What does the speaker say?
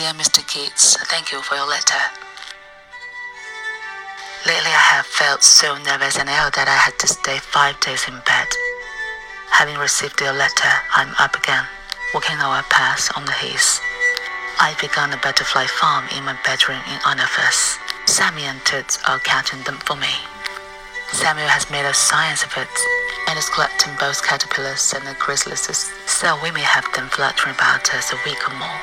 Dear Mr. Keats, thank you for your letter. Lately, I have felt so nervous and ill that I had to stay five days in bed. Having received your letter, I'm up again, walking our paths on the heath. I've begun a butterfly farm in my bedroom in honor of. Sammy and Toots are counting them for me. Samuel has made a science of it and is collecting both caterpillars and the chrysalises, so we may have them fluttering about us a week or more.